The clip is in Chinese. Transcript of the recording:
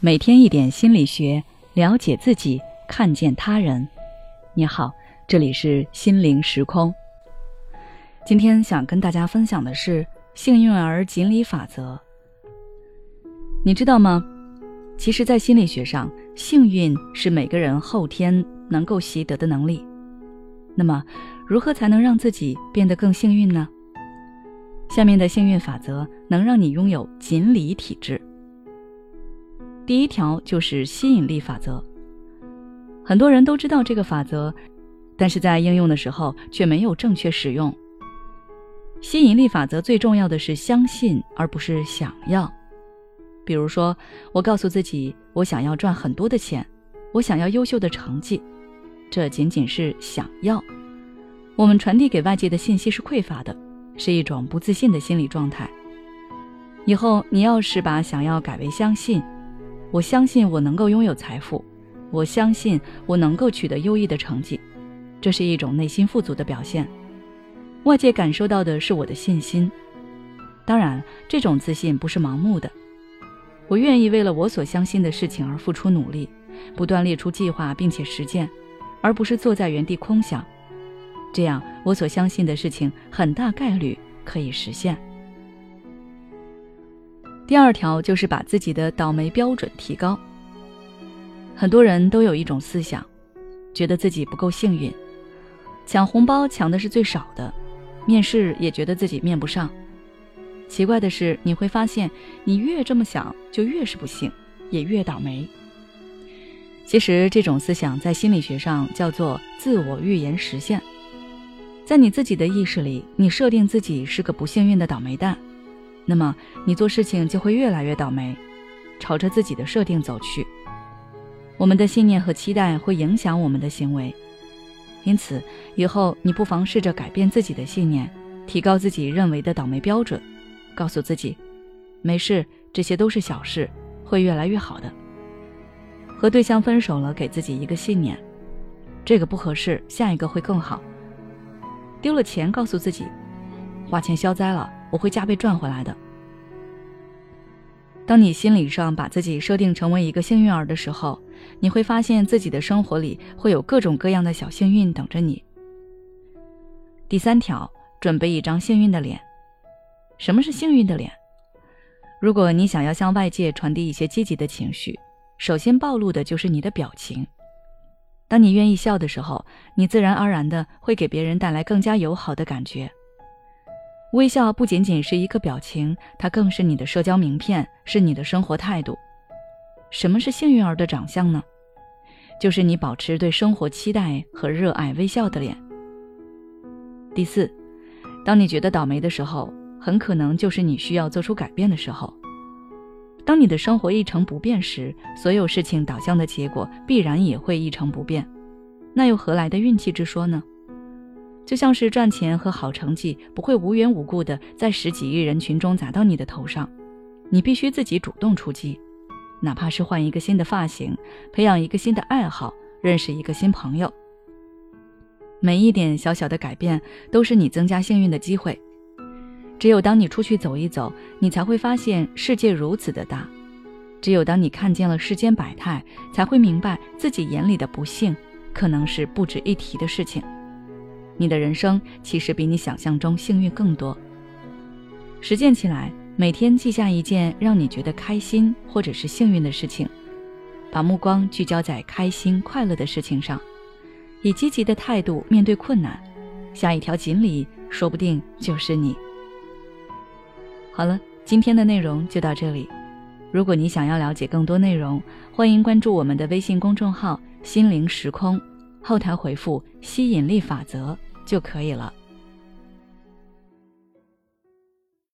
每天一点心理学，了解自己，看见他人。你好，这里是心灵时空。今天想跟大家分享的是幸运儿锦鲤法则。你知道吗？其实，在心理学上，幸运是每个人后天能够习得的能力。那么，如何才能让自己变得更幸运呢？下面的幸运法则能让你拥有锦鲤体质。第一条就是吸引力法则。很多人都知道这个法则，但是在应用的时候却没有正确使用。吸引力法则最重要的是相信，而不是想要。比如说，我告诉自己，我想要赚很多的钱，我想要优秀的成绩，这仅仅是想要。我们传递给外界的信息是匮乏的，是一种不自信的心理状态。以后你要是把想要改为相信。我相信我能够拥有财富，我相信我能够取得优异的成绩，这是一种内心富足的表现。外界感受到的是我的信心，当然，这种自信不是盲目的。我愿意为了我所相信的事情而付出努力，不断列出计划并且实践，而不是坐在原地空想。这样，我所相信的事情很大概率可以实现。第二条就是把自己的倒霉标准提高。很多人都有一种思想，觉得自己不够幸运，抢红包抢的是最少的，面试也觉得自己面不上。奇怪的是，你会发现，你越这么想，就越是不幸，也越倒霉。其实，这种思想在心理学上叫做自我预言实现。在你自己的意识里，你设定自己是个不幸运的倒霉蛋。那么你做事情就会越来越倒霉，朝着自己的设定走去。我们的信念和期待会影响我们的行为，因此以后你不妨试着改变自己的信念，提高自己认为的倒霉标准，告诉自己，没事，这些都是小事，会越来越好的。和对象分手了，给自己一个信念，这个不合适，下一个会更好。丢了钱，告诉自己，花钱消灾了。我会加倍赚回来的。当你心理上把自己设定成为一个幸运儿的时候，你会发现自己的生活里会有各种各样的小幸运等着你。第三条，准备一张幸运的脸。什么是幸运的脸？如果你想要向外界传递一些积极的情绪，首先暴露的就是你的表情。当你愿意笑的时候，你自然而然的会给别人带来更加友好的感觉。微笑不仅仅是一个表情，它更是你的社交名片，是你的生活态度。什么是幸运儿的长相呢？就是你保持对生活期待和热爱微笑的脸。第四，当你觉得倒霉的时候，很可能就是你需要做出改变的时候。当你的生活一成不变时，所有事情导向的结果必然也会一成不变。那又何来的运气之说呢？就像是赚钱和好成绩不会无缘无故的在十几亿人群中砸到你的头上，你必须自己主动出击，哪怕是换一个新的发型，培养一个新的爱好，认识一个新朋友。每一点小小的改变都是你增加幸运的机会。只有当你出去走一走，你才会发现世界如此的大；只有当你看见了世间百态，才会明白自己眼里的不幸可能是不值一提的事情。你的人生其实比你想象中幸运更多。实践起来，每天记下一件让你觉得开心或者是幸运的事情，把目光聚焦在开心快乐的事情上，以积极的态度面对困难，下一条锦鲤说不定就是你。好了，今天的内容就到这里。如果你想要了解更多内容，欢迎关注我们的微信公众号“心灵时空”，后台回复“吸引力法则”。就可以了。